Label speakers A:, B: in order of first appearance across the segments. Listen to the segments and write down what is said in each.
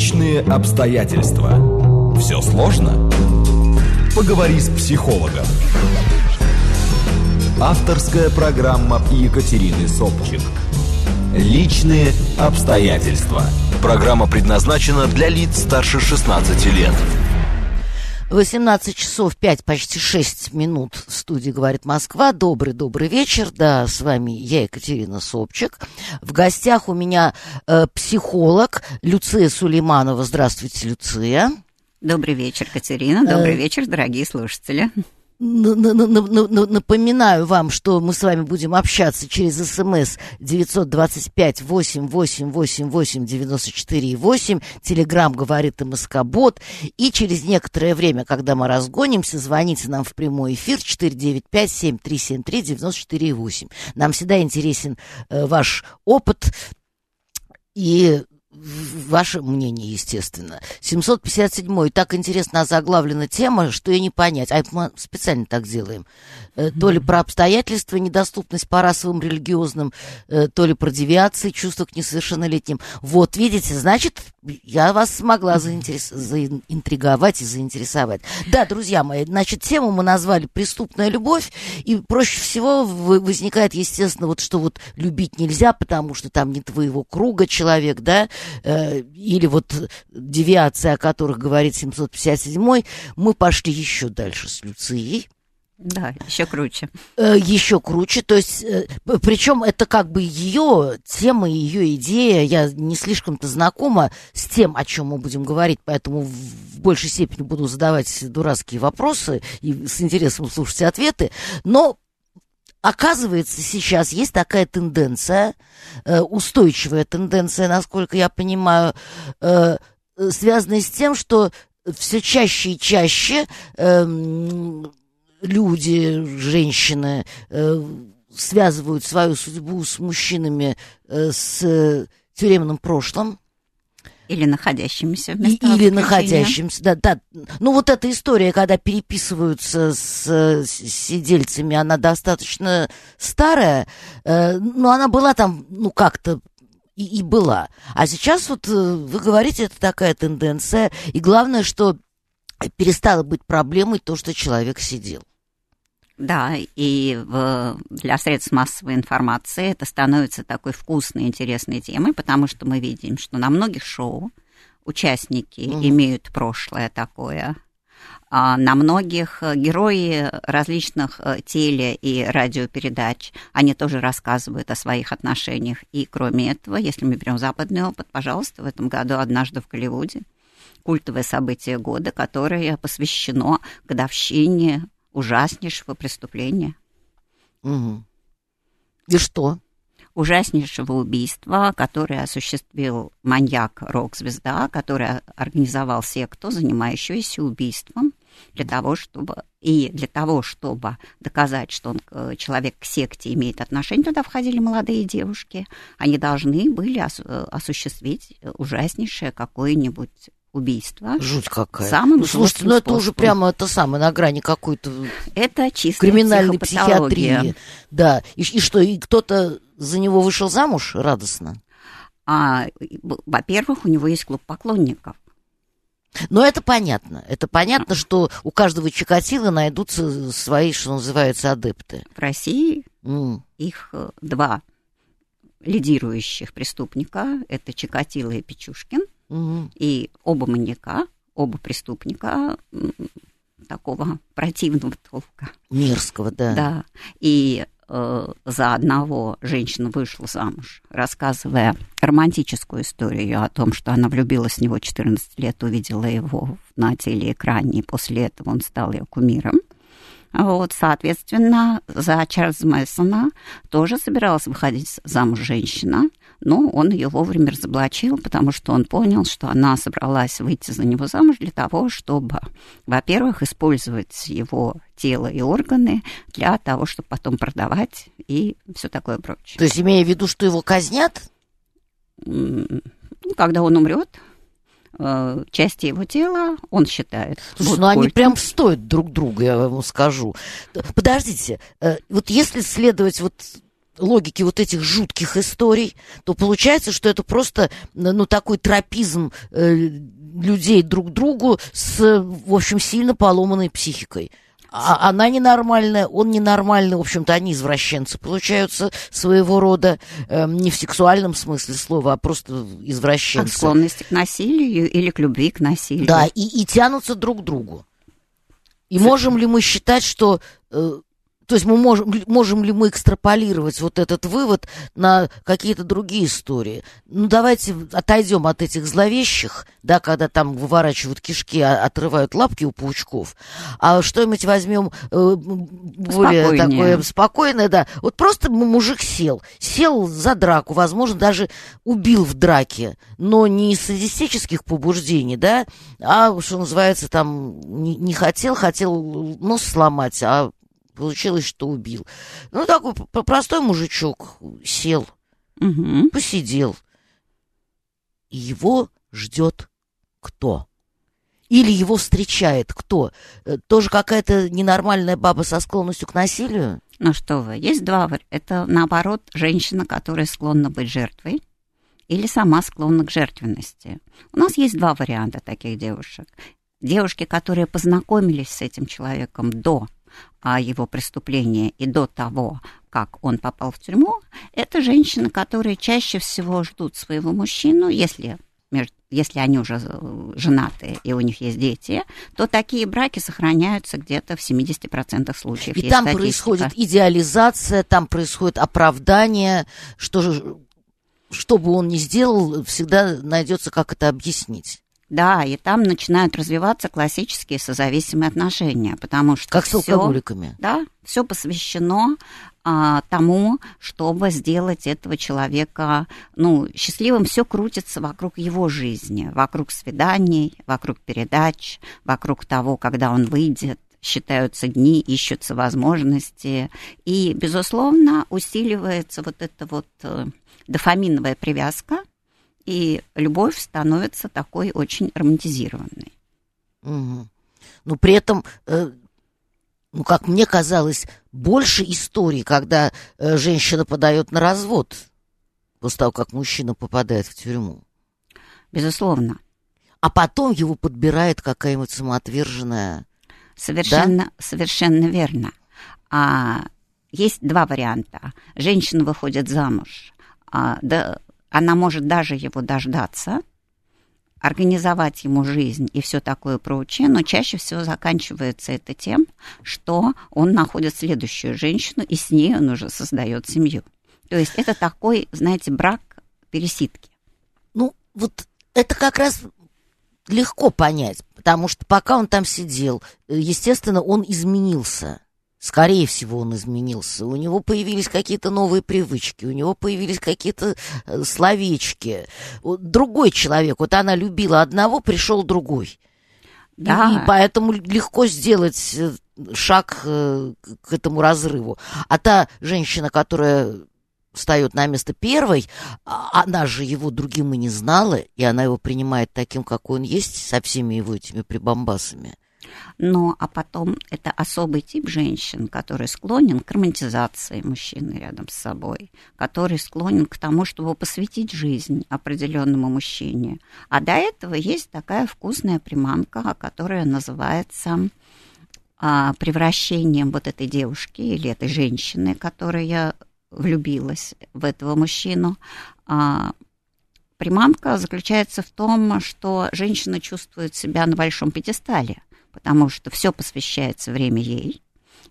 A: Личные обстоятельства. Все сложно? Поговори с психологом. Авторская программа Екатерины Собчик. Личные обстоятельства. Программа предназначена для лиц старше 16 лет.
B: 18 часов 5, почти 6 минут в студии «Говорит Москва». Добрый-добрый вечер. Да, с вами я, Екатерина Собчик. В гостях у меня э, психолог Люция Сулейманова. Здравствуйте, Люция.
C: Добрый вечер, Катерина. Добрый э... вечер, дорогие слушатели.
B: Напоминаю вам, что мы с вами будем общаться через смс 925 8888 94 8. Телеграмм говорит МСК-бот. И через некоторое время, когда мы разгонимся, звоните нам в прямой эфир 495 7373 94 8. Нам всегда интересен э, ваш опыт и Ваше мнение, естественно. 757-й. Так интересно озаглавлена тема, что и не понять. А мы специально так делаем. Э, то ли про обстоятельства, недоступность по расовым, религиозным, э, то ли про девиации, чувства к несовершеннолетним. Вот, видите, значит, я вас смогла заинтерес... заинтриговать и заинтересовать. Да, друзья мои, значит, тему мы назвали «Преступная любовь», и проще всего возникает, естественно, вот что вот любить нельзя, потому что там не твоего круга человек, да, э, или вот девиация, о которых говорит 757 мы пошли еще дальше с Люцией,
C: да, еще круче.
B: Э, еще круче, то есть, э, причем это как бы ее тема, ее идея. Я не слишком-то знакома с тем, о чем мы будем говорить, поэтому в большей степени буду задавать дурацкие вопросы и с интересом слушать ответы. Но Оказывается, сейчас есть такая тенденция, э, устойчивая тенденция, насколько я понимаю, связанная с тем, что все чаще и чаще эм, люди, женщины э, связывают свою судьбу с мужчинами э, с тюремным прошлым.
C: Или находящимися в
B: Или находящимся, да, да. Ну, вот эта история, когда переписываются с, с сидельцами, она достаточно старая, э, но она была там, ну, как-то и, и была. А сейчас вот э, вы говорите, это такая тенденция, и главное, что перестало быть проблемой то, что человек сидел.
C: Да, и в, для средств массовой информации это становится такой вкусной, интересной темой, потому что мы видим, что на многих шоу участники mm имеют прошлое такое, а на многих герои различных э, теле- и радиопередач, они тоже рассказывают о своих отношениях. И кроме этого, если мы берем западный опыт, пожалуйста, в этом году «Однажды в Голливуде» культовое событие года, которое посвящено годовщине ужаснейшего преступления.
B: Угу. И что?
C: Ужаснейшего убийства, которое осуществил маньяк рок-звезда, который организовал секту, занимающуюся убийством для того, чтобы и для того, чтобы доказать, что он, э, человек к секте имеет отношение, туда входили молодые девушки, они должны были э, осуществить ужаснейшее какое-нибудь убийство.
B: Жуть какая. Самым ну, слушайте, ну это уже прямо это самое, на грани какой-то
C: это чистая криминальной психиатрии.
B: Да. И, и что, и кто-то за него вышел замуж радостно?
C: А, во-первых, у него есть клуб поклонников.
B: Но это понятно. Это понятно, что у каждого Чикатила найдутся свои, что называется, адепты.
C: В России mm. их э, два лидирующих преступника. Это Чикатило и Печушкин. Угу. И оба маньяка, оба преступника такого противного толка.
B: Мерзкого, да.
C: Да. И э, за одного женщина вышла замуж, рассказывая романтическую историю о том, что она влюбилась в него 14 лет, увидела его на телеэкране, и после этого он стал ее кумиром. Вот, соответственно, за Чарльза Мэссона тоже собиралась выходить замуж женщина, но он ее вовремя разоблачил, потому что он понял, что она собралась выйти за него замуж для того, чтобы, во-первых, использовать его тело и органы для того, чтобы потом продавать и все такое прочее.
B: То есть, имея в виду, что его казнят?
C: Ну, когда он умрет, Э, части его тела, он считает.
B: Слушай, ну они прям стоят друг друга, я вам скажу. Подождите, э, вот если следовать вот логике вот этих жутких историй, то получается, что это просто, ну, такой тропизм э, людей друг другу с, в общем, сильно поломанной психикой. А она ненормальная, он ненормальный, в общем-то, они извращенцы получаются своего рода, э, не в сексуальном смысле слова, а просто извращенцы.
C: От склонности к насилию или к любви к насилию.
B: Да, и, и тянутся друг к другу. И можем ли мы считать, что э, то есть мы можем, можем ли мы экстраполировать вот этот вывод на какие-то другие истории? Ну, давайте отойдем от этих зловещих, да, когда там выворачивают кишки, а, отрывают лапки у паучков, а что-нибудь возьмем э, более Спокойнее. такое спокойное, да. Вот просто мужик сел, сел за драку, возможно, даже убил в драке, но не из садистических побуждений, да, а, что называется, там, не, не хотел, хотел нос сломать, а Получилось, что убил. Ну, такой простой мужичок сел, угу. посидел. И его ждет кто? Или его встречает кто? Э, тоже какая-то ненормальная баба со склонностью к насилию?
C: Ну что вы, есть два варианта. Это, наоборот, женщина, которая склонна быть жертвой, или сама склонна к жертвенности. У нас есть два варианта таких девушек. Девушки, которые познакомились с этим человеком до о его преступлении и до того, как он попал в тюрьму, это женщины, которые чаще всего ждут своего мужчину, если если они уже женаты и у них есть дети, то такие браки сохраняются где-то в 70% случаев.
B: И там статистика. происходит идеализация, там происходит оправдание, что, что бы он ни сделал, всегда найдется, как это объяснить.
C: Да, и там начинают развиваться классические созависимые отношения, потому что
B: как с алкоголиками.
C: Да, все посвящено а, тому, чтобы сделать этого человека, ну, счастливым. Все крутится вокруг его жизни, вокруг свиданий, вокруг передач, вокруг того, когда он выйдет считаются дни, ищутся возможности. И, безусловно, усиливается вот эта вот э, дофаминовая привязка, и любовь становится такой очень романтизированной.
B: Угу. Но при этом, э, ну, как мне казалось, больше историй, когда э, женщина подает на развод после того, как мужчина попадает в тюрьму.
C: Безусловно.
B: А потом его подбирает какая-нибудь самоотверженная.
C: Совершенно, да? совершенно верно. А, есть два варианта. Женщина выходит замуж, а, да, она может даже его дождаться, организовать ему жизнь и все такое прочее, но чаще всего заканчивается это тем, что он находит следующую женщину, и с ней он уже создает семью. То есть это такой, знаете, брак пересидки.
B: Ну, вот это как раз легко понять, потому что пока он там сидел, естественно, он изменился. Скорее всего, он изменился. У него появились какие-то новые привычки, у него появились какие-то э, словечки. Другой человек, вот она любила одного, пришел другой. Да. И поэтому легко сделать э, шаг э, к этому разрыву. А та женщина, которая встает на место первой, а, она же его другим и не знала, и она его принимает таким, какой он есть, со всеми его этими прибамбасами.
C: Ну, а потом это особый тип женщин, который склонен к романтизации мужчины рядом с собой, который склонен к тому, чтобы посвятить жизнь определенному мужчине. А до этого есть такая вкусная приманка, которая называется а, превращением вот этой девушки или этой женщины, которая влюбилась в этого мужчину, а, приманка заключается в том, что женщина чувствует себя на большом пьедестале потому что все посвящается время ей.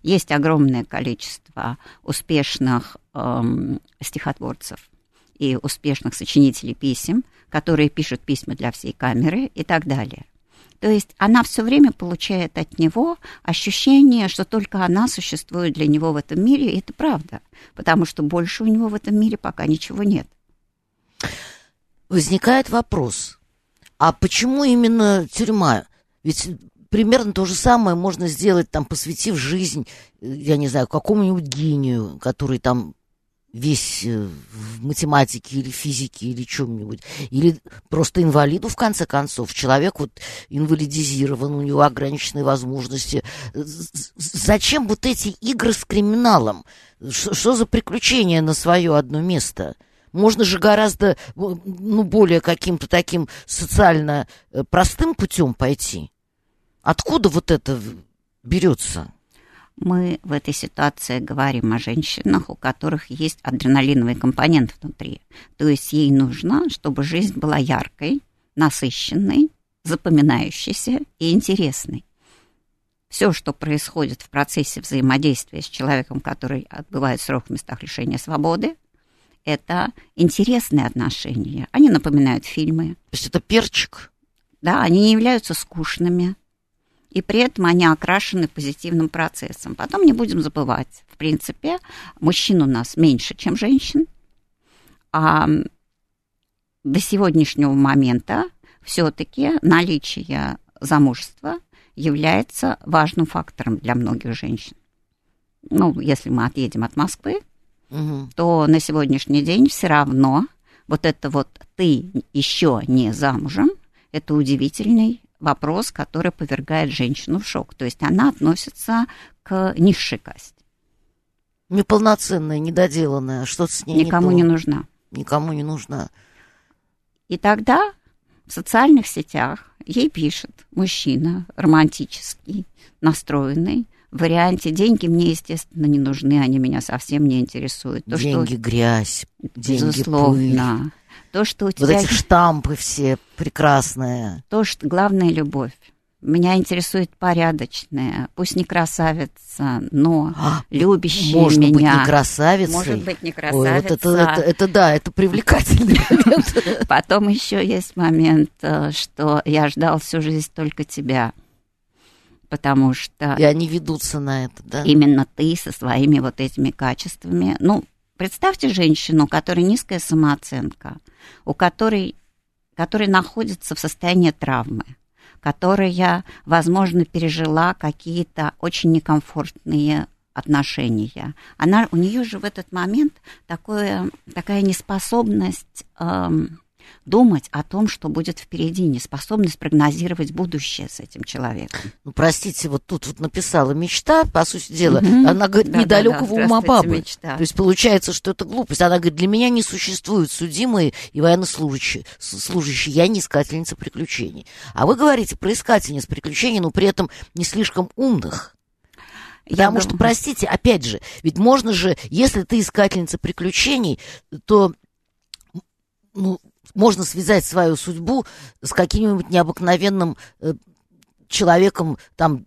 C: Есть огромное количество успешных эм, стихотворцев и успешных сочинителей писем, которые пишут письма для всей камеры и так далее. То есть она все время получает от него ощущение, что только она существует для него в этом мире, и это правда, потому что больше у него в этом мире пока ничего нет.
B: Возникает вопрос, а почему именно тюрьма? Ведь примерно то же самое можно сделать, там, посвятив жизнь, э, я не знаю, какому-нибудь гению, который там весь э, в математике или физике или чем-нибудь. Или просто инвалиду, в конце концов. Человек вот инвалидизирован, у него ограниченные возможности. Зачем вот эти игры с криминалом? Что за приключения на свое одно место? Можно же гораздо, ну, более каким-то таким социально э, простым путем пойти. Откуда вот это берется?
C: мы в этой ситуации говорим о женщинах, у которых есть адреналиновый компонент внутри. То есть ей нужно, чтобы жизнь была яркой, насыщенной, запоминающейся и интересной. Все, что происходит в процессе взаимодействия с человеком, который отбывает срок в местах лишения свободы, это интересные отношения. Они напоминают фильмы.
B: То есть это перчик?
C: Да, они не являются скучными и при этом они окрашены позитивным процессом. Потом не будем забывать, в принципе, мужчин у нас меньше, чем женщин, а до сегодняшнего момента все-таки наличие замужества является важным фактором для многих женщин. Ну, если мы отъедем от Москвы, угу. то на сегодняшний день все равно вот это вот ты еще не замужем, это удивительный вопрос, который повергает женщину в шок. То есть она относится к низшей касте.
B: Неполноценная, недоделанная, что-то с
C: ней Никому
B: не,
C: не нужна.
B: Никому не нужна.
C: И тогда в социальных сетях ей пишет мужчина романтический, настроенный, в варианте деньги мне, естественно, не нужны, они меня совсем не интересуют.
B: То, деньги, что... грязь, деньги,
C: Безусловно.
B: Пыль.
C: То, что у
B: тебя... Вот эти штампы все прекрасные.
C: То, что главная любовь. Меня интересует порядочная, пусть не красавица, но а, любящая
B: может
C: меня.
B: Может быть, не красавица.
C: Может быть, не красавица.
B: Ой, вот это, это, это да, это привлекательный момент.
C: Потом еще есть момент, э, что я ждал всю жизнь только тебя. Потому что...
B: И они ведутся на это, да?
C: Именно ты со своими вот этими качествами. Ну, Представьте женщину, у которой низкая самооценка, у которой, которая находится в состоянии травмы, которая, возможно, пережила какие-то очень некомфортные отношения. Она, у нее же в этот момент такое, такая неспособность эм, думать о том, что будет впереди, неспособность прогнозировать будущее с этим человеком.
B: Ну, простите, вот тут вот написала мечта, по сути дела, угу. она говорит, да, недалекого да, да. ума бабы. Мечта. То есть получается, что это глупость. Она говорит, для меня не существуют судимые и военнослужащие. Служащие. Я не искательница приключений. А вы говорите про искательниц приключений, но при этом не слишком умных. Потому Я что, думаю... простите, опять же, ведь можно же, если ты искательница приключений, то ну, можно связать свою судьбу с каким-нибудь необыкновенным э, человеком, там,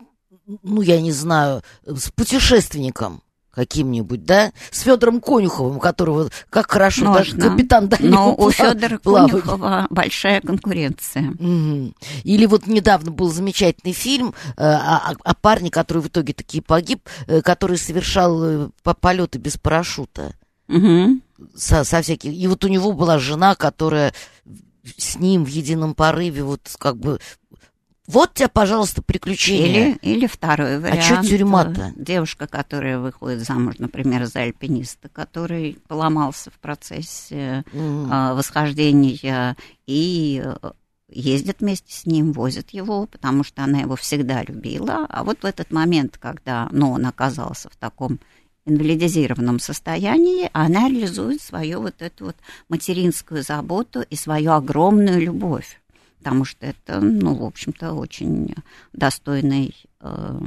B: ну, я не знаю, с путешественником каким-нибудь, да, с Федором Конюховым, которого как хорошо
C: Можно,
B: даже капитан
C: Данил Но у Федора Конюхова большая конкуренция.
B: Угу. Или вот недавно был замечательный фильм э, о, о парне, который в итоге таки погиб, э, который совершал э, полеты без парашюта.
C: Угу
B: со, со всяких... И вот у него была жена, которая с ним в едином порыве вот как бы вот тебе, пожалуйста, приключения.
C: Или, или второй вариант.
B: А что тюрьма-то?
C: Девушка, которая выходит замуж, например, за альпиниста, который поломался в процессе mm. э, восхождения и э, ездит вместе с ним, возит его, потому что она его всегда любила. А вот в этот момент, когда ну, он оказался в таком инвалидизированном состоянии, она реализует свою вот эту вот материнскую заботу и свою огромную любовь. Потому что это, ну, в общем-то, очень достойный, э,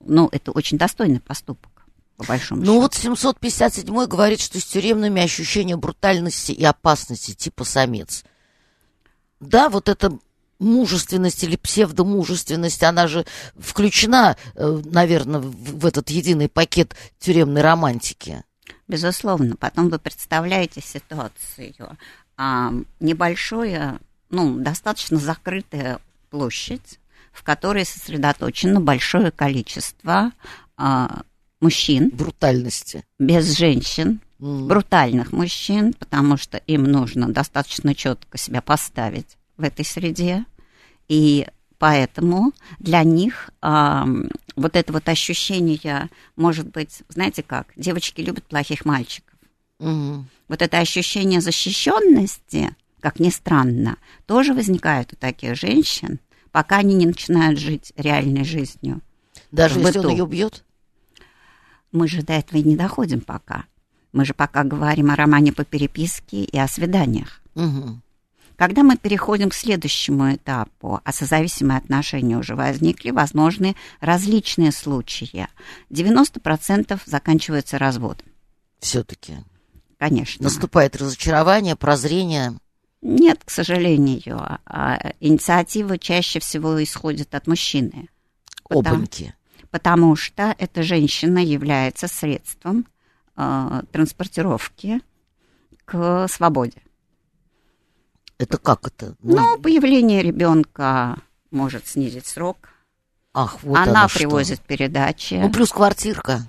C: ну, это очень достойный поступок, по большому
B: ну, счету. Ну, вот 757 говорит, что с тюремными ощущения брутальности и опасности, типа самец. Да, вот это мужественность или псевдомужественность, она же включена, э, наверное, в этот единый пакет тюремной романтики.
C: Безусловно. Потом вы представляете ситуацию. А, небольшое, ну, достаточно закрытая площадь, в которой сосредоточено большое количество а, мужчин.
B: Брутальности.
C: Без женщин. Mm. Брутальных мужчин, потому что им нужно достаточно четко себя поставить в этой среде. И Поэтому для них э, вот это вот ощущение, может быть, знаете как, девочки любят плохих мальчиков.
B: Мгм.
C: Вот это ощущение защищенности, как ни странно, тоже возникает у таких женщин, пока они не начинают жить реальной жизнью.
B: Даже если он ее бьет?
C: Мы же до этого и не доходим пока. Мы же пока говорим о романе по переписке и о свиданиях.
B: Мгм.
C: Когда мы переходим к следующему этапу, а созависимые отношения уже возникли, возможны различные случаи. 90% заканчивается разводом,
B: Все-таки.
C: конечно.
B: Наступает разочарование, прозрение.
C: Нет, к сожалению. а Инициатива чаще всего исходит от мужчины. Потому-
B: Обаньки.
C: Потому что эта женщина является средством э, транспортировки к свободе.
B: Это как это?
C: Ну, появление ребенка может снизить срок.
B: Ах, вот
C: Она
B: оно что.
C: привозит передачи.
B: Ну, плюс квартирка.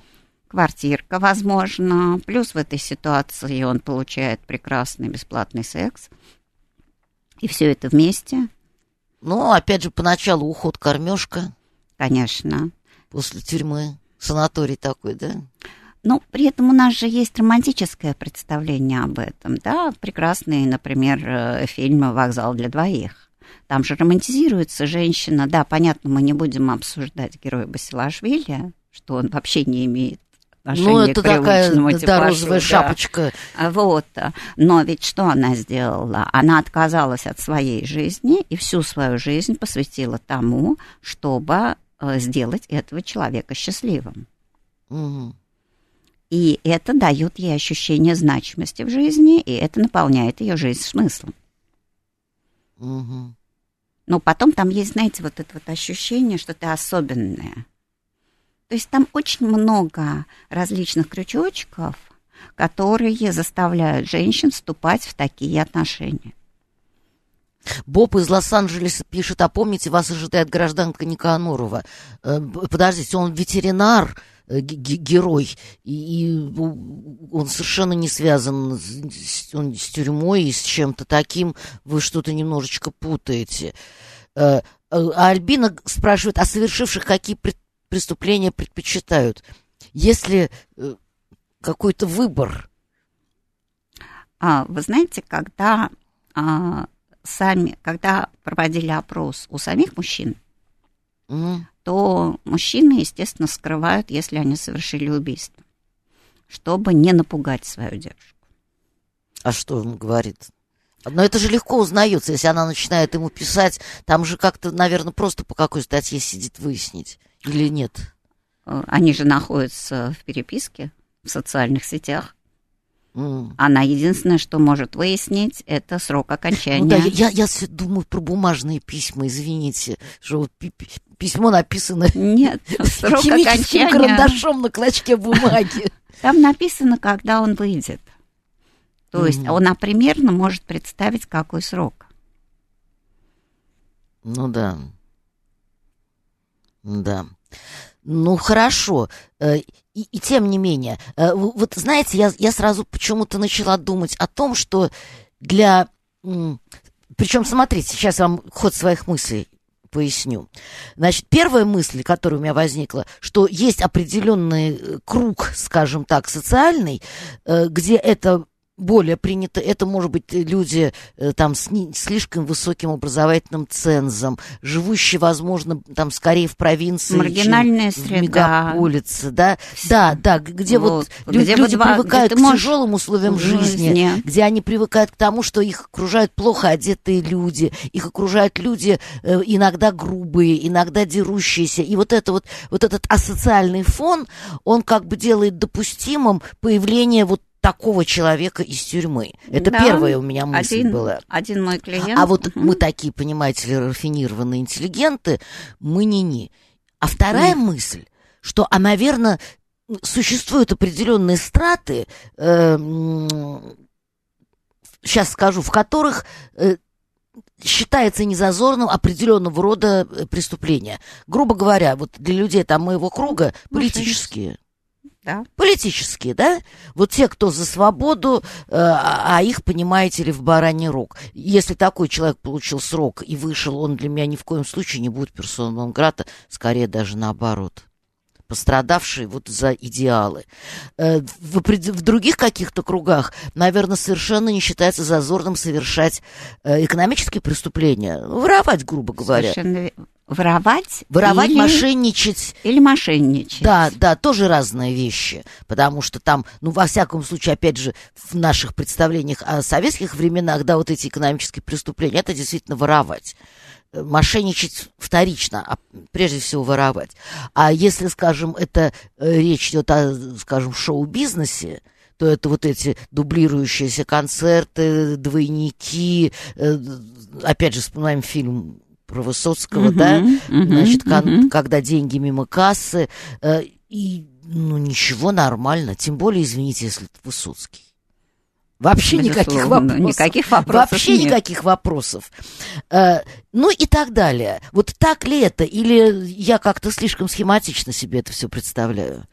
C: квартирка, возможно. Плюс в этой ситуации он получает прекрасный бесплатный секс. И все это вместе,
B: Ну, опять же, поначалу уход кормежка
C: конечно.
B: после тюрьмы. Санаторий такой, да?
C: Ну, при этом у нас же есть романтическое представление об этом, да, прекрасный, например, э, фильм «Вокзал для двоих». Там же романтизируется женщина, да, понятно, мы не будем обсуждать героя Басилашвили, что он вообще не имеет отношения
B: Ну, это
C: к
B: такая, да,
C: типажу,
B: розовая
C: да.
B: шапочка.
C: А Вот. Но ведь что она сделала? Она отказалась от своей жизни и всю свою жизнь посвятила тому, чтобы э, сделать этого человека счастливым.
B: Мгм.
C: И это дает ей ощущение значимости в жизни, и это наполняет ее жизнь смыслом.
B: Мгм.
C: Но потом там есть, знаете, вот это вот ощущение, что ты особенная. То есть там очень много различных крючочков, которые заставляют женщин вступать в такие отношения.
B: Боб из Лос-Анджелеса пишет, а помните, вас ожидает гражданка Никанорова. Э, Подождите, он ветеринар, э, ге- ге- герой, и, он совершенно не связан с, он с тюрьмой и с чем-то таким. Вы что-то немножечко путаете. Э, А Альбина спрашивает, а совершивших какие преступления предпочитают? Если какой-то выбор,
C: А, вы знаете, когда а, сами, когда проводили опрос у самих мужчин,
B: м,
C: то мужчины, естественно, скрывают, если они совершили убийство, чтобы не напугать свою девушку.
B: А что он говорит? Но это же легко узнается, если она начинает ему писать. Там же как-то, наверное, просто по какой статье сидит выяснить. Или нет?
C: Э, Они же находятся в переписке в социальных сетях. Она единственное, что может выяснить, это срок окончания.
B: Ну да, я, я всё думаю про бумажные письма, извините, что письмо написано
C: Нет, срок
B: химическим
C: окончания.
B: карандашом на клочке бумаги.
C: Там написано, когда он выйдет. То есть
B: Мгм.
C: он примерно может представить, какой срок.
B: Ну да. Да. Ну хорошо. Э, И, и тем не менее, э, вот знаете, я, я сразу почему-то начала думать о том, что для... Причем, смотрите, сейчас вам ход своих мыслей поясню. Значит, первая мысль, которая у меня возникла, что есть определенный э, круг, скажем так, социальный, где это более принято, это, может быть, люди э, там с не- слишком высоким образовательным цензом, живущие, возможно, там скорее в провинции,
C: Маргинальная
B: чем в
C: среда.
B: мегаполисе, да, да, да, г- где вот,
C: Вот,
B: лю-
C: где
B: люди
C: вот
B: привыкают
C: где
B: к
C: можешь
B: тяжелым условиям
C: в
B: жизни,
C: жизни.
B: где они привыкают к тому, что их окружают плохо одетые люди, их окружают люди э, иногда грубые, иногда дерущиеся, и вот это вот, вот этот асоциальный фон, он как бы делает допустимым появление вот такого человека из тюрьмы. Это
C: Да,
B: первая у меня мысль
C: Один,
B: была.
C: один мой клиент.
B: А вот
C: мгм.
B: мы такие, понимаете ли, рафинированные интеллигенты, мы не-не. А вторая мысль, что, а, наверное, существуют определенные страты, сейчас скажу, в которых э, считается незазорным определенного рода э, преступления. Грубо говоря, вот для людей там моего круга политические.
C: Да.
B: Политические, да? Вот те, кто за свободу, э, а их, понимаете ли, в бараний рог. Если такой человек получил срок и вышел, он для меня ни в коем случае не будет персоном грата, скорее даже наоборот пострадавший вот за идеалы. Э, В, в других каких-то кругах, наверное, совершенно не считается зазорным совершать э, экономические преступления, воровать, грубо говоря.
C: Совершенно ве- Воровать
B: Воровать,
C: или,
B: мошенничать,
C: или мошенничать.
B: да, да, тоже разные вещи, потому что там, ну, во всяком случае, опять же, в наших представлениях о советских временах, да, вот эти экономические преступления, это действительно воровать. Э, Мошенничать вторично, а прежде всего воровать. А если, скажем, это э, речь идет о, скажем, шоу-бизнесе, то это вот эти дублирующиеся концерты, двойники, э, опять же, вспоминаем фильм про Высоцкого,
C: Мгм,
B: да,
C: мгм,
B: значит,
C: мгм.
B: когда деньги мимо кассы, э, и, ну, ничего, нормально, тем более, извините, если это Высоцкий. Вообще никаких
C: Безусловно,
B: вопросов.
C: никаких вопросов
B: Вообще
C: нет.
B: никаких вопросов. Э, ну и так далее. Вот так ли это? Или я как-то слишком схематично себе это все представляю?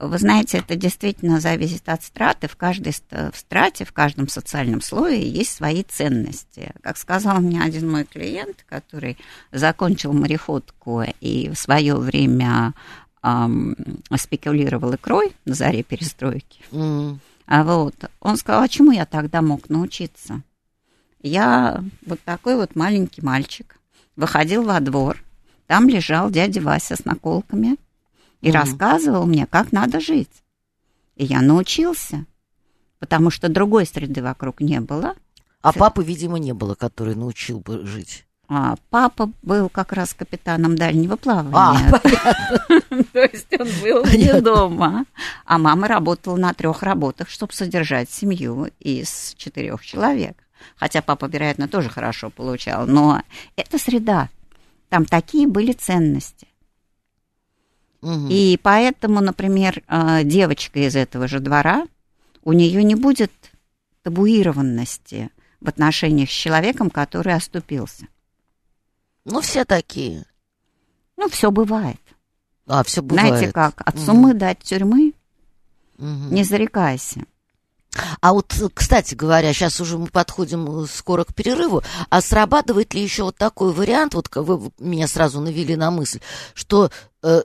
C: Вы знаете, это действительно зависит от страты. В каждой в страте, в каждом социальном слое есть свои ценности. Как сказал мне один мой клиент, который закончил мореходку и в свое время ам, спекулировал икрой на заре перестройки.
B: М,
C: А вот он сказал, а чему я тогда мог научиться? Я вот такой вот маленький мальчик выходил во двор, там лежал дядя Вася с наколками и
B: Мгм.
C: рассказывал мне, как надо жить. И я научился, потому что другой среды вокруг не было.
B: А папы, видимо, не было, который научил бы жить.
C: А папа был как раз капитаном дальнего
B: А,
C: плавания.
B: понятно.
C: То есть он был не дома. А мама работала на трех работах, чтобы содержать семью из четырех человек. Хотя папа, вероятно, тоже хорошо получал. Но это среда. Там такие были ценности.
B: Мгм.
C: И поэтому, например, э, девочка из этого же двора, у нее не будет табуированности в отношениях с человеком, который оступился.
B: Ну, все такие.
C: Ну, все бывает.
B: А, все бывает.
C: Знаете как? От
B: Мгм.
C: сумы дать тюрьмы,
B: Мгм.
C: не зарекайся.
B: А вот, кстати говоря, сейчас уже мы подходим э, скоро к перерыву, а срабатывает ли еще вот такой вариант, вот вы меня сразу навели на мысль, что... э,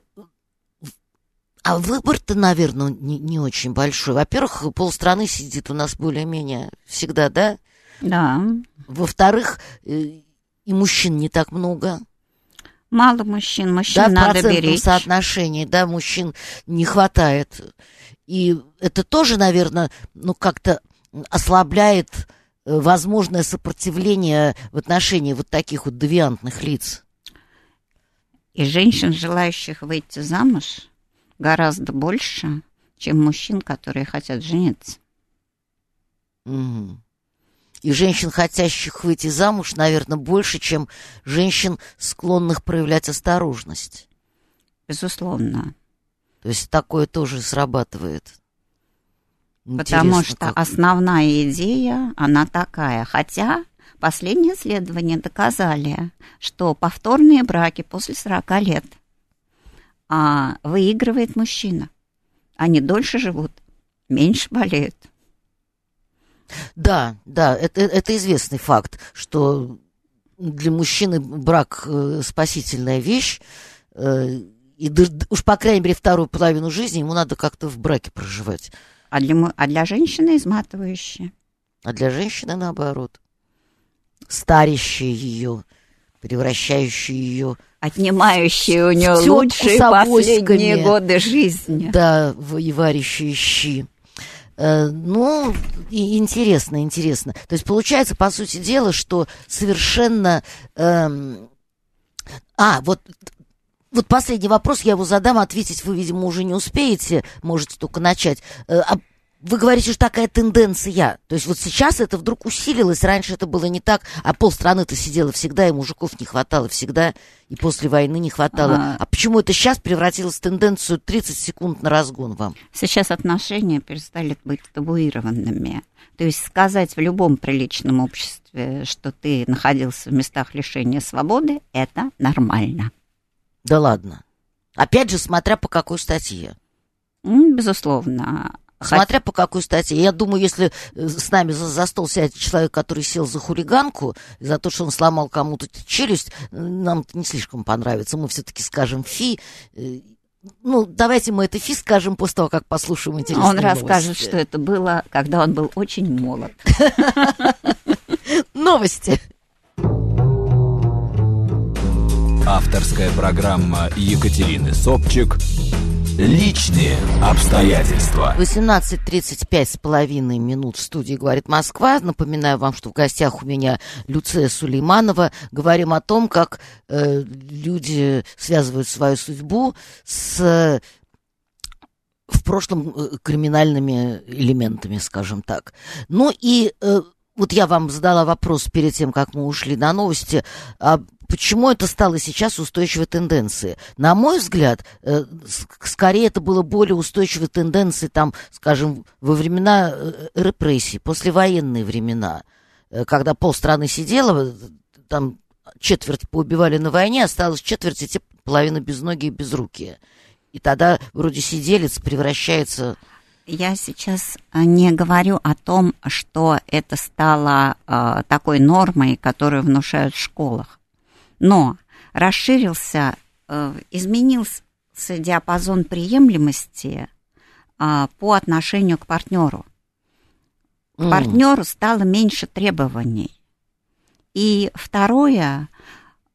B: а выбор-то, наверное, не, не очень большой. Во-первых, полстраны сидит у нас более-менее всегда, да?
C: Да.
B: Во-вторых, э, и мужчин не так много.
C: Мало мужчин, мужчин
B: да, в
C: надо
B: процентном
C: беречь.
B: соотношении, да, мужчин не хватает. И это тоже, наверное, ну, как-то ослабляет э, возможное сопротивление в отношении вот таких вот девиантных лиц.
C: И женщин, желающих выйти замуж, гораздо больше, чем мужчин, которые хотят жениться.
B: Мгм. И женщин, хотящих выйти замуж, наверное, больше, чем женщин, склонных проявлять осторожность.
C: Безусловно.
B: То есть такое тоже срабатывает.
C: Потому
B: Интересно,
C: что
B: как.
C: основная идея, она такая. Хотя последние исследования доказали, что повторные браки после 40 лет а, выигрывает мужчина. Они дольше живут, меньше болеют.
B: Да, да, это, это известный факт, что для мужчины брак э, спасительная вещь, э, и уж по крайней мере вторую половину жизни ему надо как-то в браке проживать,
C: А для, а для женщины изматывающие.
B: а для женщины наоборот, старящие ее, превращающие ее,
C: Отнимающие у нее
B: тётку
C: лучшие последние годы жизни.
B: да, в- и варящие щи. Э, Ну, и интересно, интересно. То есть получается, по сути дела, что совершенно... эм, А, вот, вот последний вопрос, я его задам, ответить вы, видимо, уже не успеете, можете только начать. Э, а Вы говорите, что такая тенденция. То есть вот сейчас это вдруг усилилось, раньше это было не так, а полстраны-то сидела всегда, и мужиков не хватало всегда, и после войны не хватало.
C: А.
B: А почему это сейчас превратилось в тенденцию 30 секунд на разгон вам?
C: Сейчас отношения перестали быть табуированными. То есть сказать в любом приличном обществе, что ты находился в местах лишения свободы, это нормально.
B: Да ладно. Опять же, смотря по какой статье.
C: Безусловно.
B: Смотря по какой статье. Я думаю, если э, с нами за, за стол сядет человек, который сел за хулиганку, за то, что он сломал кому-то челюсть, нам это не слишком понравится. Мы все-таки скажем фи. Э, ну, давайте мы это фи скажем после того, как послушаем интересные
C: Он
B: новости.
C: расскажет, что это было, когда он был очень молод.
B: Новости.
A: Авторская программа Екатерины Собчик Личные обстоятельства.
B: 18.35 с половиной минут в студии «Говорит Москва». Напоминаю вам, что в гостях у меня Люция Сулейманова. Говорим о том, как э, люди связывают свою судьбу с в прошлом э, криминальными элементами, скажем так. Ну и э, вот я вам задала вопрос перед тем, как мы ушли на новости, а Почему это стало сейчас устойчивой тенденцией? На мой взгляд, э, скорее это было более устойчивой тенденцией, там, скажем, во времена э, репрессий, послевоенные времена, э, когда полстраны сидело, там четверть поубивали на войне, осталось четверть, и те половина без ноги и без руки. И тогда вроде сиделец превращается
C: я сейчас не говорю о том, что это стало э, такой нормой, которую внушают в школах. Но расширился, э, изменился диапазон приемлемости а, по отношению к партнеру. К mm. партнеру стало меньше требований. И второе,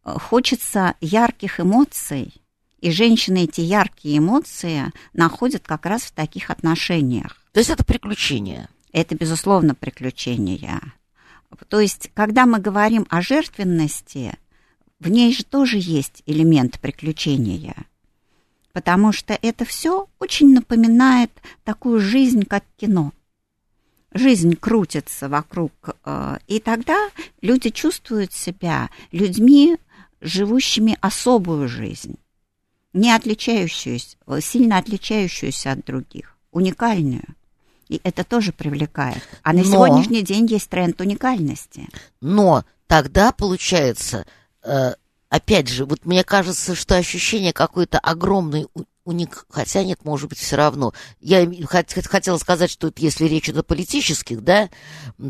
C: э, хочется ярких эмоций, и женщины эти яркие эмоции находят как раз в таких отношениях.
B: То есть это приключение?
C: Это, безусловно, приключение. То есть, когда мы говорим о жертвенности, в ней же тоже есть элемент приключения. Потому что это все очень напоминает такую жизнь, как кино. Жизнь крутится вокруг, э, и тогда люди чувствуют себя людьми, живущими особую жизнь, не отличающуюся, сильно отличающуюся от других, уникальную. И это тоже привлекает. А на Но... сегодняшний день есть тренд уникальности.
B: Но тогда, получается, Э, опять же, вот мне кажется, что ощущение какой-то огромной уник, хотя нет, может быть, все равно. Я хотела сказать, что если речь идет о политических, да,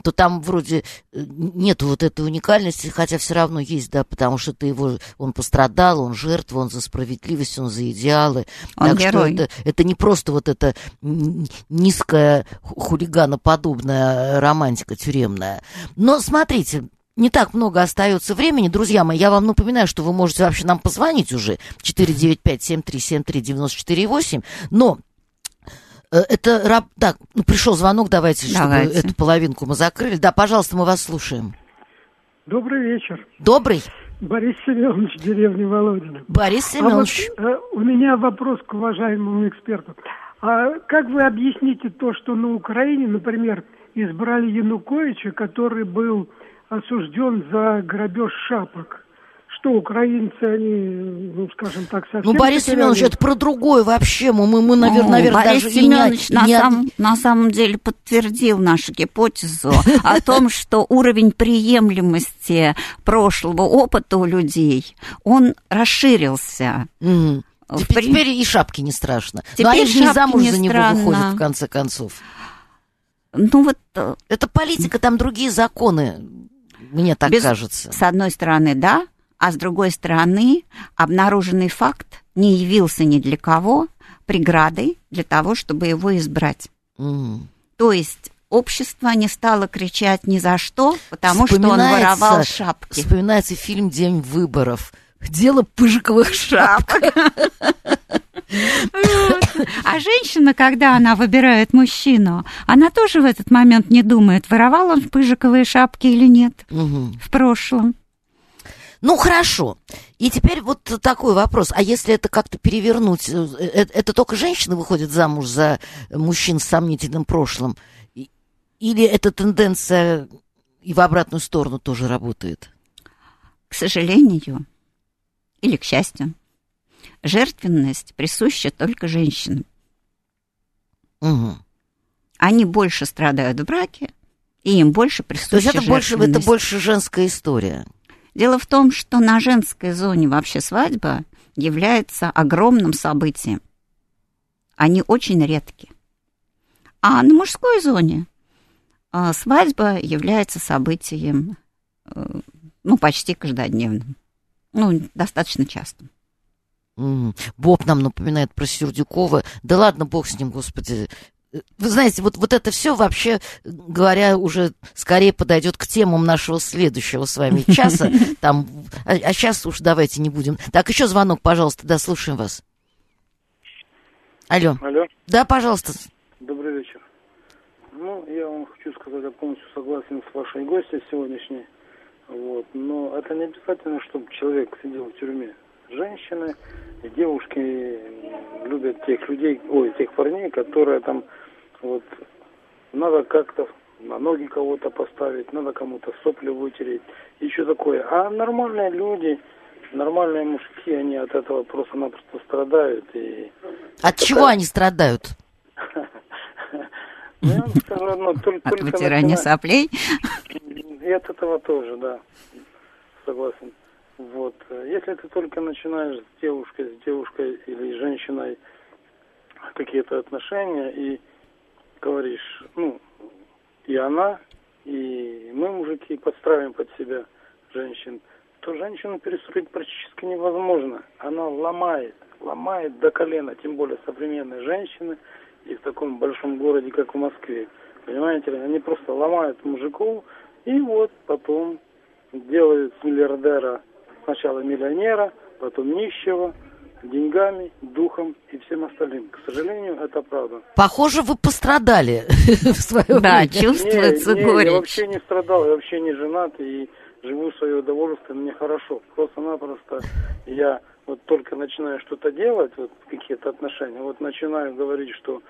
B: то там вроде э, нету вот этой уникальности, хотя все равно есть, да, потому что ты его, он пострадал, он жертва, он за справедливость, он за идеалы.
C: Он так герой.
B: что это, это не просто вот эта низкая хулиганоподобная романтика тюремная. Но смотрите, не так много остается времени. Друзья мои, я вам напоминаю, что вы можете вообще нам позвонить уже 495-7373-94-8, но э, это... Так, ну, пришел звонок, давайте, давайте, чтобы эту половинку мы закрыли. Да, пожалуйста, мы вас слушаем.
D: Добрый вечер.
B: Добрый.
D: Борис Семенович, деревня Володина.
B: Борис Семенович.
D: А вот, э, у меня вопрос к уважаемому эксперту. А как вы объясните то, что на Украине, например, избрали Януковича, который был осужден за грабеж шапок. Что украинцы, они, ну, скажем так, совсем...
B: Ну, Борис Семенович, это про другое вообще. Мы, мы, мы наверное, наверное
C: Борис
B: даже
C: Семенович не, на, не... Сам, на самом деле подтвердил нашу гипотезу о том, что уровень приемлемости прошлого опыта у людей, он расширился.
B: Теперь, теперь и шапки не страшно. Теперь Но они же не замуж за него выходят, в конце концов.
C: Ну вот... Э,
B: это политика, там другие законы мне так Без, кажется.
C: С одной стороны, да, а с другой стороны, обнаруженный факт не явился ни для кого преградой для того, чтобы его избрать. Mm. То есть общество не стало кричать ни за что, потому что он воровал шапки.
B: Вспоминается фильм «День выборов». Дело пыжиковых шапок.
C: А женщина, когда она выбирает мужчину, она тоже в этот момент не думает, воровал он пыжиковые шапки или нет в прошлом.
B: Ну, хорошо. И теперь вот такой вопрос. А если это как-то перевернуть, это, э, это только женщины выходят замуж за мужчин с сомнительным прошлым? Или эта тенденция и в обратную сторону тоже работает?
C: К сожалению, или к счастью, жертвенность присуща только женщинам.
B: Угу.
C: Они больше страдают в браке, и им больше присуща То есть
B: это больше, это больше женская история.
C: Дело в том, что на женской зоне вообще свадьба является огромным событием. они очень редки. А на мужской зоне а, свадьба является событием, э, ну, почти каждодневным, ну, достаточно частым.
B: Боб нам напоминает про Сердюкова. Да ладно, бог с ним, господи. Вы знаете, вот, вот это все вообще, говоря, уже скорее подойдет к темам нашего следующего с вами часа. Там, а, а сейчас уж давайте не будем. Так, еще звонок, пожалуйста, да, слушаем вас. Алло.
E: Алло.
B: Да, пожалуйста.
E: Добрый вечер. Ну, я вам хочу сказать, я полностью согласен с вашей гостью сегодняшней. Вот. Но это не обязательно, чтобы человек сидел в тюрьме. Женщины и девушки любят тех людей, ой, тех парней, которые там вот надо как-то на ноги кого-то поставить, надо кому-то сопли вытереть, еще такое. А нормальные люди, нормальные мужики, они от этого просто-напросто страдают. И
B: от такая... чего они страдают?
C: Ну, от вытирания соплей?
E: И от этого тоже, да, согласен. Вот. Если ты только начинаешь с девушкой, с девушкой или женщиной какие-то отношения и говоришь, ну, и она, и мы, мужики, подстраиваем под себя женщин, то женщину перестроить практически невозможно. Она ломает, ломает до колена, тем более современные женщины и в таком большом городе, как в Москве. Понимаете они просто ломают мужиков и вот потом делают миллиардера сначала миллионера, потом нищего, деньгами, духом и всем остальным. К сожалению, это правда.
B: Похоже, вы пострадали в свое время.
C: Да, чувствуется
E: не,
C: горечь.
E: Я вообще не страдал, я вообще не женат и живу в свое удовольствие, мне хорошо. Просто-напросто я вот только начинаю что-то делать, вот какие-то отношения, вот начинаю говорить, что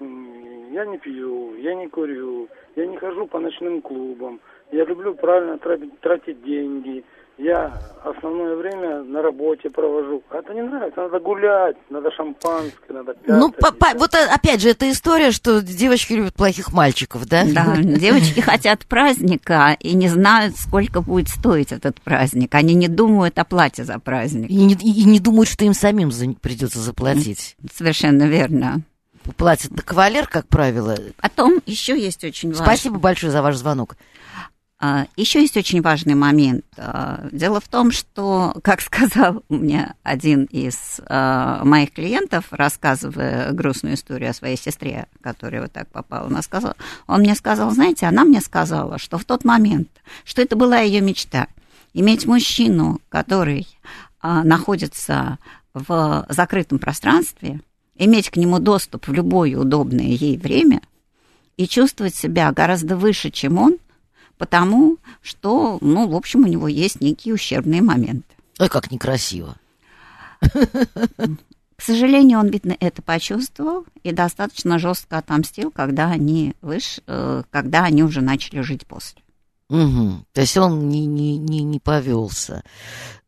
E: я не пью, я не курю, я не хожу по ночным клубам, я люблю правильно тратить, тратить деньги, я основное время на работе провожу. А это не нравится, надо гулять, надо шампанское, надо пятое.
B: Ну, по, по, вот э, опять же, это история, что девочки любят плохих мальчиков, да?
C: Да, девочки хотят праздника и не знают, сколько будет стоить этот праздник. Они не думают о плате за праздник.
B: И не, и не думают, что им самим за, придется заплатить.
C: Совершенно верно
B: платит на кавалер, как правило.
C: Потом еще есть очень важно.
B: Спасибо большое за ваш звонок.
C: А, Еще есть очень важный момент. А, дело в том, что, как сказал мне один из а, моих клиентов, рассказывая грустную историю о своей сестре, которая вот так попала, она сказала, он мне сказал, знаете, она мне сказала, что в тот момент, что это была ее мечта, иметь мужчину, который находится в закрытом пространстве, иметь к нему доступ в любое удобное ей время и чувствовать себя гораздо выше, чем он – потому что, ну, в общем, у него есть некие ущербные моменты.
B: Ой, как некрасиво.
C: К сожалению, он, видно, это почувствовал и достаточно жестко отомстил, когда они, выш... Э, когда они уже начали жить после.
B: Угу. То есть он не, не, не, не повелся.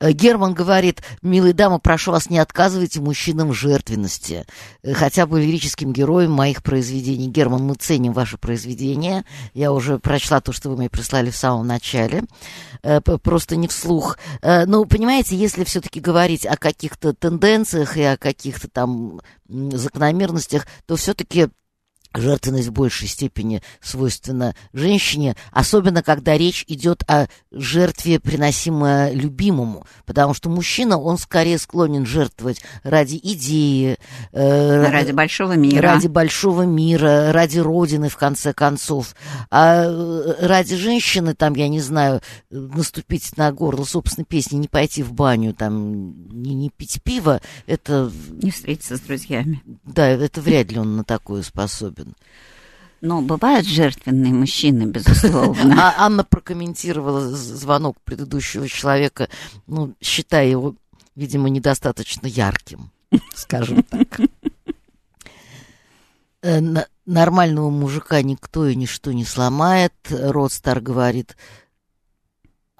B: Э, Герман говорит, милые дамы, прошу вас, не отказывайте мужчинам в жертвенности. Э, хотя бы лирическим героем моих произведений. Герман, мы ценим ваше произведение. Я уже прочла то, что вы мне прислали в самом начале. Э, просто не вслух. Но, понимаете, если все-таки говорить о каких-то тенденциях и о каких-то там закономерностях, то все-таки жертвенность в большей степени свойственна женщине, особенно когда речь идет о жертве, приносимой любимому, потому что мужчина, он скорее склонен жертвовать ради идеи,
C: э, ради большого мира,
B: ради большого мира, ради родины, в конце концов, а э, ради женщины, там, я не знаю, наступить на горло собственной песни, не пойти в баню, там, не, не пить пиво, это...
C: Не встретиться с друзьями.
B: Да, это вряд ли он на такое способен способен.
C: Но бывают жертвенные мужчины, безусловно.
B: А Анна прокомментировала звонок предыдущего человека, ну, считая его, видимо, недостаточно ярким, скажем так. Э, нормального мужика никто и ничто не сломает, Родстар говорит.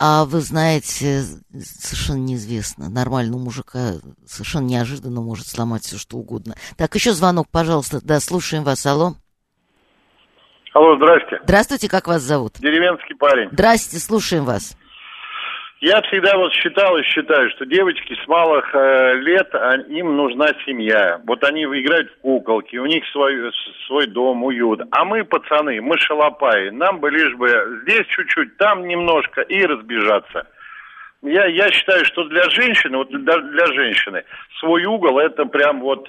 B: А вы знаете, совершенно неизвестно. Нормального мужика совершенно неожиданно может сломать все, что угодно. Так, еще звонок, пожалуйста. Да, слушаем вас. Алло.
F: Алло, здрасте.
B: Здравствуйте, как вас зовут?
F: Деревенский парень.
B: Здрасте, слушаем вас.
F: Я всегда вот считал и считаю, что девочки с малых э, лет, а, им нужна семья. Вот они играют в куколки, у них свой, свой дом, уют. А мы, пацаны, мы шалопаи. Нам бы лишь бы здесь чуть-чуть, там немножко и разбежаться. Я, я считаю, что для женщины, вот для, для женщины, свой угол это прям вот,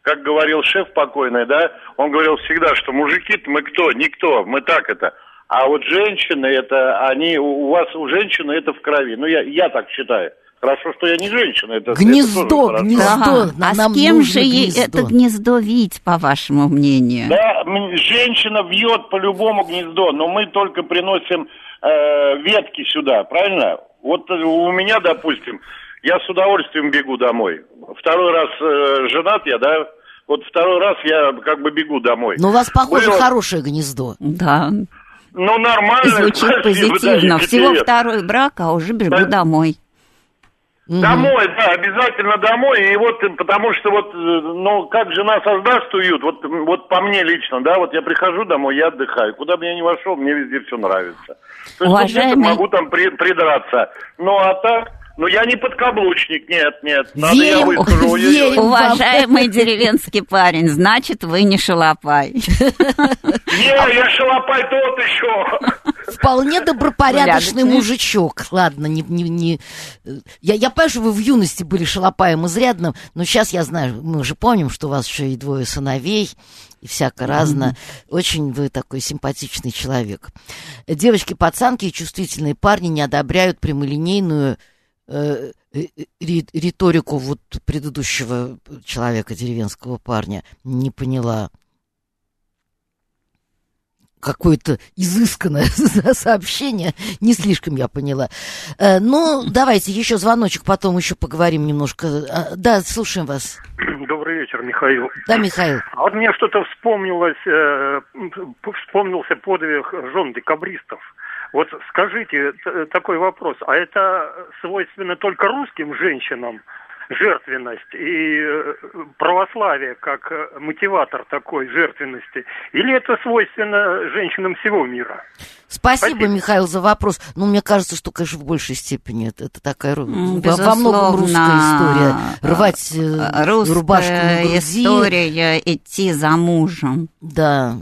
F: как говорил шеф покойный, да, он говорил всегда, что мужики-то мы кто? Никто, мы так это. А вот женщины, это они, у вас, у женщины это в крови. Ну, я, я так считаю. Хорошо, что я не женщина. Это,
B: гнездо,
F: это
B: гнездо.
C: Ага. А с кем же ей это гнездо видеть, по вашему мнению?
F: Да, женщина вьет по-любому гнездо, но мы только приносим э, ветки сюда, правильно? Вот у меня, допустим, я с удовольствием бегу домой. Второй раз э, женат я, да, вот второй раз я как бы бегу домой.
B: Но у вас, похоже, Было... хорошее гнездо.
C: Да.
F: Ну, нормально.
C: Звучит позитивно. Всего второй брак, а уже бегу да. домой.
F: Домой, да, обязательно домой. И вот, потому что вот, ну, как жена создаст уют, вот, вот по мне лично, да, вот я прихожу домой, я отдыхаю. Куда бы я ни вошел, мне везде все нравится. То есть, Уважаемый... могу там при, придраться. Ну, а так, ну, я не подкаблучник, нет, нет. Надо
C: верим, я выскажу. Верим Уважаемый деревенский парень, значит, вы не шалопай.
F: Не, я шалопай тот еще.
B: Вполне добропорядочный мужичок. Ладно, не... не, не... Я, я понимаю, что вы в юности были шалопаем изрядным, но сейчас я знаю, мы уже помним, что у вас еще и двое сыновей, и всяко разно. Mm-hmm. Очень вы такой симпатичный человек. Девочки-пацанки и чувствительные парни не одобряют прямолинейную Э, э, риторику вот предыдущего человека, деревенского парня, не поняла. Какое-то изысканное сообщение, не слишком я поняла. Э, ну, давайте еще звоночек, потом еще поговорим немножко. А, да, слушаем вас.
G: Добрый вечер, Михаил.
B: Да, Михаил.
G: А вот мне что-то вспомнилось, вспомнился подвиг жен декабристов вот скажите такой вопрос, а это свойственно только русским женщинам? жертвенность и э, православие как мотиватор такой жертвенности? Или это свойственно женщинам всего мира?
B: Спасибо, Спасибо. Михаил, за вопрос. Ну, мне кажется, что, конечно, в большей степени это, это такая Безусловно, во многом русская история. Рвать э, русская рубашку на груди.
C: история идти за мужем.
B: Да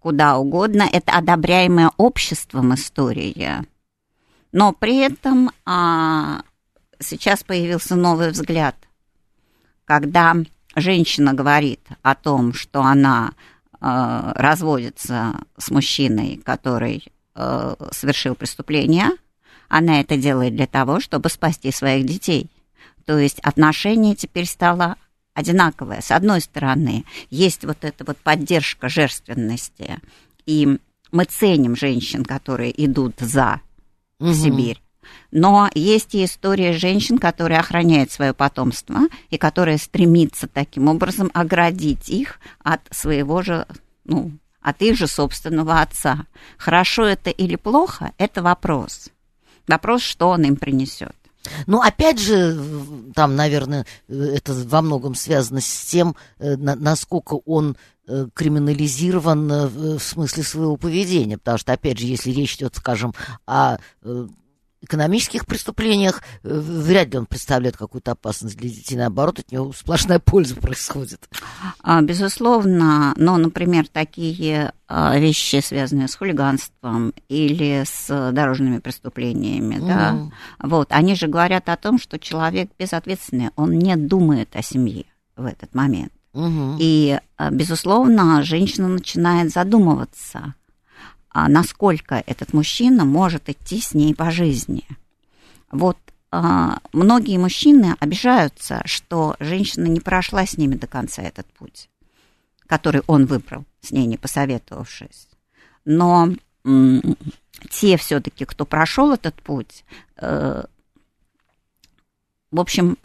C: куда угодно. Это одобряемая обществом история. Но при этом а, сейчас появился новый взгляд, когда женщина говорит о том, что она а, разводится с мужчиной, который а, совершил преступление, она это делает для того, чтобы спасти своих детей. То есть отношение теперь стало одинаковая. С одной стороны, есть вот эта вот поддержка женственности, и мы ценим женщин, которые идут за угу. Сибирь. Но есть и история женщин, которые охраняют свое потомство и которые стремятся таким образом оградить их от своего же, ну, от их же собственного отца. Хорошо это или плохо, это вопрос. Вопрос, что он им принесет.
B: Ну, опять же, там, наверное, это во многом связано с тем, э, насколько он э, криминализирован э, в смысле своего поведения, потому что, опять же, если речь идет, скажем, о экономических преступлениях э, вряд ли он представляет какую-то опасность для детей. Наоборот, от него сплошная польза происходит.
C: А, безусловно, но, например, такие а, вещи, связанные с хулиганством или с дорожными преступлениями, mm. да, вот, они же говорят о том, что человек безответственный, он не думает о семье в этот момент. Угу. И, а, безусловно, женщина начинает задумываться насколько этот мужчина может идти с ней по жизни. Вот а, многие мужчины обижаются, что женщина не прошла с ними до конца этот путь, который он выбрал, с ней не посоветовавшись. Но те все-таки, кто прошел этот путь, э, в общем,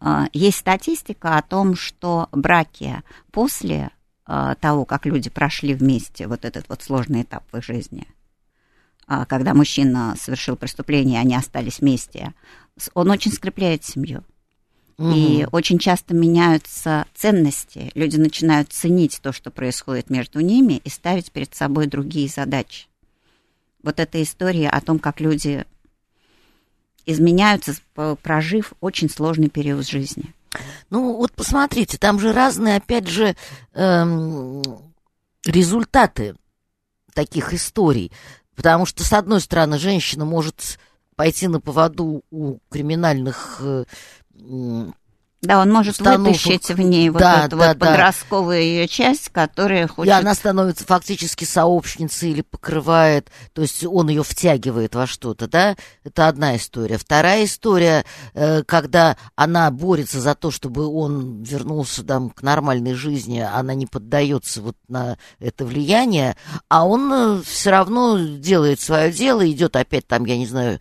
C: э, есть статистика о том, что браки после а, того, как люди прошли вместе вот этот вот сложный этап в их жизни, а, когда мужчина совершил преступление, они остались вместе, он очень скрепляет семью. Угу. И очень часто меняются ценности. Люди начинают ценить то, что происходит между ними, и ставить перед собой другие задачи. Вот эта история о том, как люди изменяются, прожив очень сложный период жизни.
B: Ну, вот посмотрите, там же разные, опять же, эм, результаты таких историй. Потому что, с одной стороны, женщина может пойти на поводу у криминальных э,
C: да, он может установок. вытащить в ней вот да, эту да, вот подростковую да. ее часть, которая хочет...
B: И она становится фактически сообщницей или покрывает, то есть он ее втягивает во что-то, да? Это одна история. Вторая история, э, когда она борется за то, чтобы он вернулся там к нормальной жизни, она не поддается вот на это влияние, а он э, все равно делает свое дело, идет опять там, я не знаю,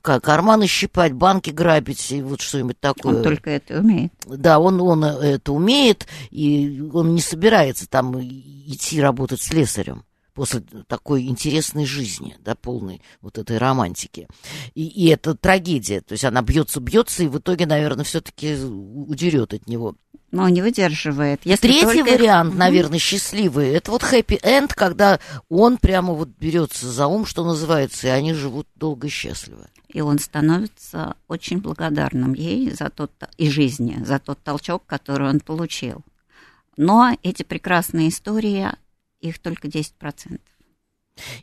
B: карманы щипать, банки грабить и вот что-нибудь такое.
C: Он только это умеет умеет.
B: Да, он, он это умеет, и он не собирается там идти работать с слесарем после такой интересной жизни, да, полной вот этой романтики. И, и это трагедия. То есть она бьется, бьется, и в итоге, наверное, все-таки удерет от него.
C: Но не выдерживает.
B: Если Третий только... вариант, наверное, счастливый. Это вот хэппи-энд, когда он прямо вот берется за ум, что называется, и они живут долго и счастливо
C: и он становится очень благодарным ей за тот, и жизни, за тот толчок, который он получил. Но эти прекрасные истории, их только 10%.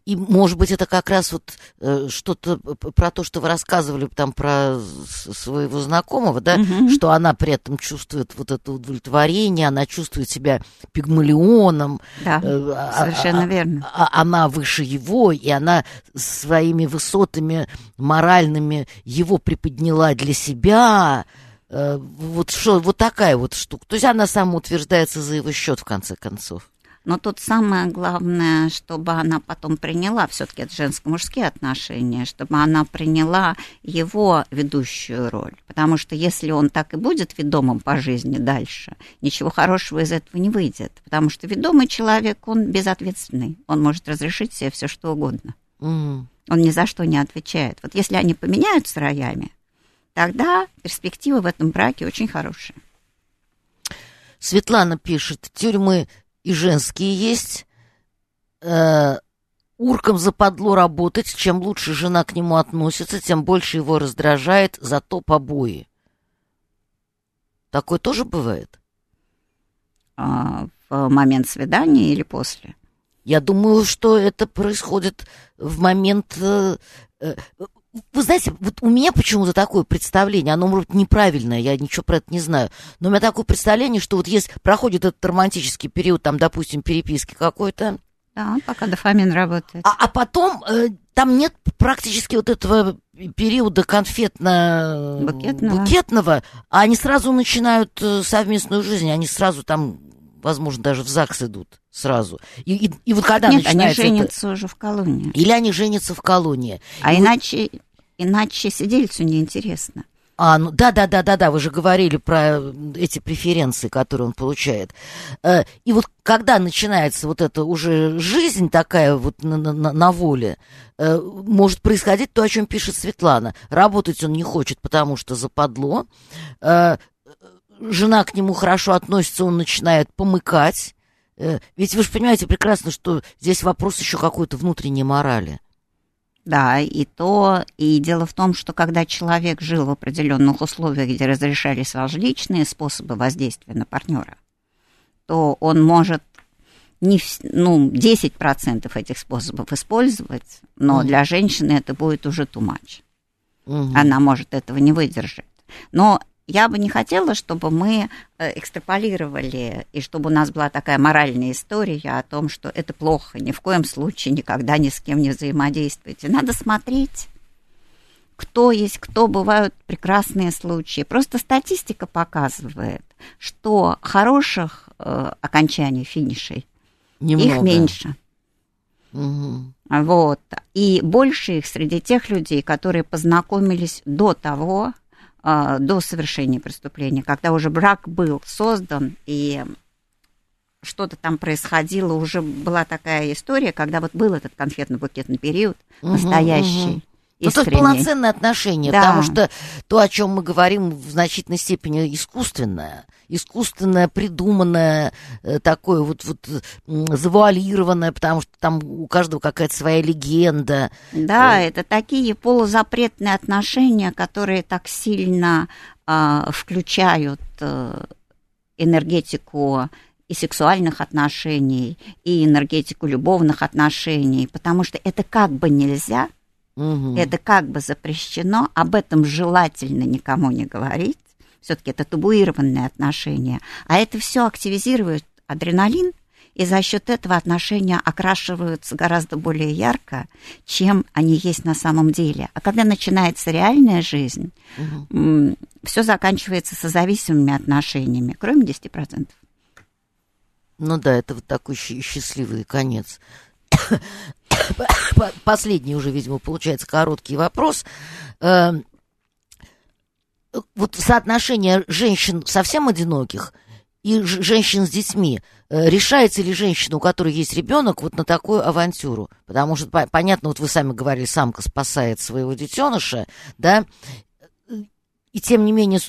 B: И, может быть, это как раз вот э, что-то про то, что вы рассказывали там про своего знакомого, да, угу. что она при этом чувствует вот это удовлетворение, она чувствует себя пигмалионом.
C: Да, э, а, совершенно
B: а,
C: верно.
B: А, а, она выше его, и она своими высотами моральными его приподняла для себя. Э, вот что, вот такая вот штука. То есть она самоутверждается за его счет, в конце концов.
C: Но тут самое главное, чтобы она потом приняла, все-таки это женско-мужские отношения, чтобы она приняла его ведущую роль. Потому что если он так и будет ведомым по жизни дальше, ничего хорошего из этого не выйдет. Потому что ведомый человек, он безответственный. Он может разрешить себе все, что угодно. Mm. Он ни за что не отвечает. Вот если они поменяются роями, тогда перспективы в этом браке очень хорошие.
B: Светлана пишет, тюрьмы и женские есть. Э, уркам западло работать, чем лучше жена к нему относится, тем больше его раздражает, зато побои. Такое тоже бывает?
C: А, в момент свидания или после?
B: Я думаю, что это происходит в момент... Э, э, вы знаете, вот у меня почему-то такое представление, оно, может быть, неправильное, я ничего про это не знаю, но у меня такое представление, что вот если проходит этот романтический период, там, допустим, переписки какой-то,
C: да, пока дофамин работает.
B: А, а потом э, там нет практически вот этого периода конфетно-букетного, букетного, а они сразу начинают э, совместную жизнь, они сразу там, возможно, даже в ЗАГС идут сразу. И, и, и вот когда
C: Нет, они женятся это... уже в колонии.
B: Или они женятся в колонии.
C: А и иначе, вот... иначе сидельцу неинтересно.
B: А, ну да, да, да, да, да, вы же говорили про эти преференции, которые он получает. Э, и вот когда начинается вот эта уже жизнь такая вот на, на, на воле, э, может происходить то, о чем пишет Светлана. Работать он не хочет, потому что западло. Жена к нему хорошо относится, он начинает помыкать Э, ведь вы же понимаете прекрасно, что здесь вопрос еще какой-то внутренней морали.
C: Да, и то, и дело в том, что когда человек жил в определенных условиях, где разрешались различные способы воздействия на партнера, то он может не, ну, 10% этих способов использовать, но mm. для женщины это будет уже too much. Mm-hmm. Она может этого не выдержать. Но я бы не хотела, чтобы мы э, экстраполировали, и чтобы у нас была такая моральная история о том, что это плохо, ни в коем случае никогда ни с кем не взаимодействуйте. Надо смотреть, кто есть, кто бывают прекрасные случаи. Просто статистика показывает, что хороших э, окончаний, финишей, Немного. их меньше. Угу. Вот. И больше их среди тех людей, которые познакомились до того, до совершения преступления, когда уже брак был создан и что-то там происходило, уже была такая история, когда вот был этот конфетно-букетный период настоящий.
B: Ну, то есть полноценные отношения, да. потому что то, о чем мы говорим, в значительной степени искусственное искусственное, придуманное, э, такое вот, вот завуалированное, потому что там у каждого какая-то своя легенда.
C: Да, э, это такие полузапретные отношения, которые так сильно э, включают э, энергетику и сексуальных отношений, и энергетику любовных отношений, потому что это как бы нельзя, угу. это как бы запрещено, об этом желательно никому не говорить. Все-таки это табуированные отношения. А это все активизирует адреналин, и за счет этого отношения окрашиваются гораздо более ярко, чем они есть на самом деле. А когда начинается реальная жизнь, угу. все заканчивается созависимыми отношениями, кроме 10%.
B: Ну да, это вот такой счастливый конец. Последний уже, видимо, получается короткий вопрос. Эм, вот соотношение женщин совсем одиноких и женщин с детьми. Э, решается ли женщина, у которой есть ребенок, вот на такую авантюру? Потому что, понятно, вот вы сами говорили, самка спасает своего детеныша, да, и тем не менее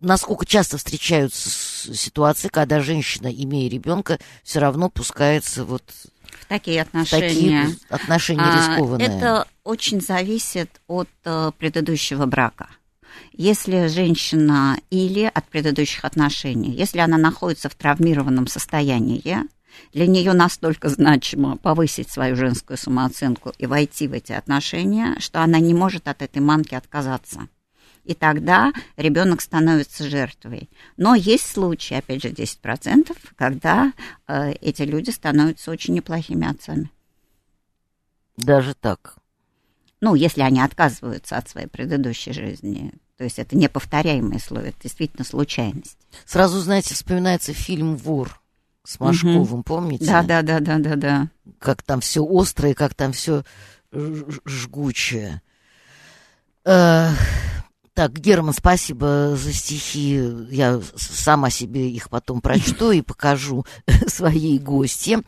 B: насколько часто встречаются ситуации, когда женщина, имея ребенка, все равно пускается вот
C: в такие отношения.
B: В такие отношения а, рискованные.
C: Это очень зависит от uh, предыдущего брака. Если женщина или от предыдущих отношений, если она находится в травмированном состоянии, для нее настолько значимо повысить свою женскую самооценку и войти в эти отношения, что она не может от этой манки отказаться и тогда ребенок становится жертвой. Но есть случаи, опять же, 10%, когда э, эти люди становятся очень неплохими отцами.
B: Даже так?
C: Ну, если они отказываются от своей предыдущей жизни. То есть это неповторяемые условия, это действительно случайность.
B: Сразу, знаете, вспоминается фильм «Вор» с Машковым, угу. помните?
C: Да, да, да, да, да, да.
B: Как там все острое, как там все жгучее. Э, так, Герман, спасибо за стихи. Я сама себе их потом прочту и покажу своей гости.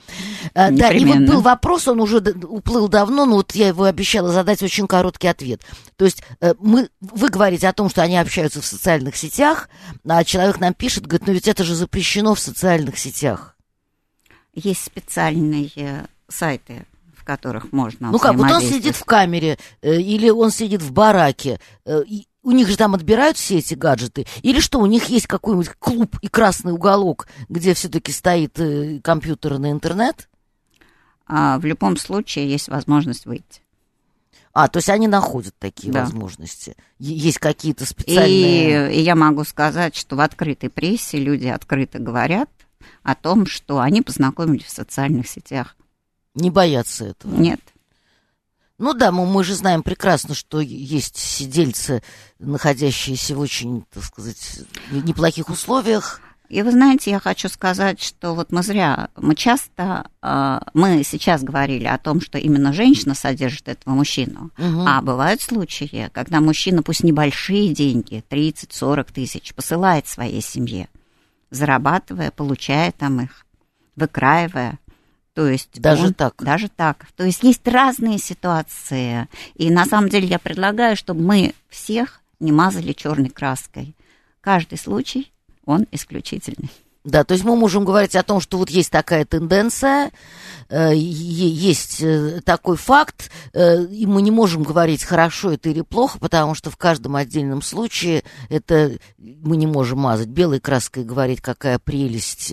B: А, да, и вот был вопрос, он уже уплыл давно, но вот я его обещала задать очень короткий ответ. То есть э, мы, вы говорите о том, что они общаются в социальных сетях, а человек нам пишет, говорит, ну ведь это же запрещено в социальных сетях.
C: Есть специальные сайты в которых можно
B: Ну как, вот он сидит в камере, э, или он сидит в бараке, э, у них же там отбирают все эти гаджеты? Или что, у них есть какой-нибудь клуб и красный уголок, где все-таки стоит э, компьютерный интернет?
C: А, в любом случае есть возможность выйти.
B: А, то есть они находят такие да. возможности. Есть какие-то специальные...
C: И, и я могу сказать, что в открытой прессе люди открыто говорят о том, что они познакомились в социальных сетях.
B: Не боятся этого?
C: Нет.
B: Ну да, мы, мы же знаем прекрасно, что есть сидельцы, находящиеся в очень, так сказать, неплохих условиях.
C: И вы знаете, я хочу сказать, что вот мы зря, мы часто, э, мы сейчас говорили о том, что именно женщина содержит этого мужчину, угу. а бывают случаи, когда мужчина, пусть небольшие деньги, 30-40 тысяч, посылает своей семье, зарабатывая, получая там их, выкраивая, то есть
B: даже он, так.
C: Даже так. То есть есть разные ситуации. И на самом деле я предлагаю, чтобы мы всех не мазали черной краской. Каждый случай, он исключительный.
B: Да, то есть мы можем говорить о том, что вот есть такая тенденция, э, есть э, такой факт, э, и мы не можем говорить, хорошо это или плохо, потому что в каждом отдельном случае это мы не можем мазать белой краской и говорить, какая прелесть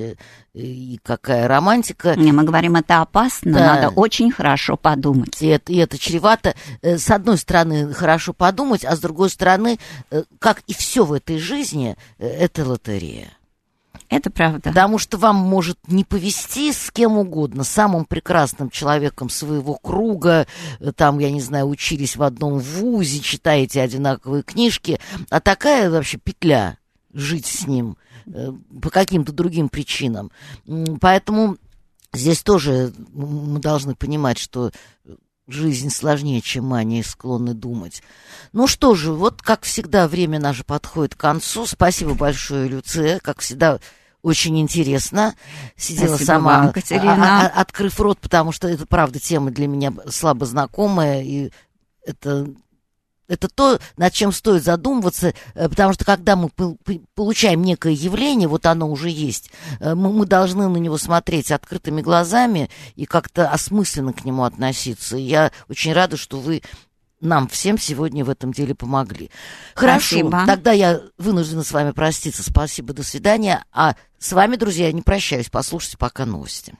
B: и какая романтика.
C: Не, мы говорим, это опасно, да. надо очень хорошо подумать.
B: И это, и это чревато, с одной стороны, хорошо подумать, а с другой стороны, как и все в этой жизни, это лотерея.
C: Это правда.
B: Потому что вам может не повести с кем угодно, самым прекрасным человеком своего круга, э, там, я не знаю, учились в одном вузе, читаете одинаковые книжки, а такая вообще петля жить с ним э, по каким-то другим причинам. Поэтому здесь тоже мы должны понимать, что жизнь сложнее, чем они склонны думать. Ну что же, вот как всегда время наше подходит к концу. Спасибо большое, Люция. Как всегда, очень интересно. Сидела Спасибо сама,
C: вам, Катерина.
B: А, а, открыв рот, потому что это, правда, тема для меня слабо знакомая. И это это то, над чем стоит задумываться, э, потому что когда мы получаем некое явление, вот оно уже есть, э, мы, мы должны на него смотреть открытыми глазами и как-то осмысленно к нему относиться. Я очень рада, что вы нам всем сегодня в этом деле помогли. Хорошо, Спасибо. тогда я вынуждена с вами проститься. Спасибо, до свидания. А с вами, друзья, я не прощаюсь. Послушайте пока новости.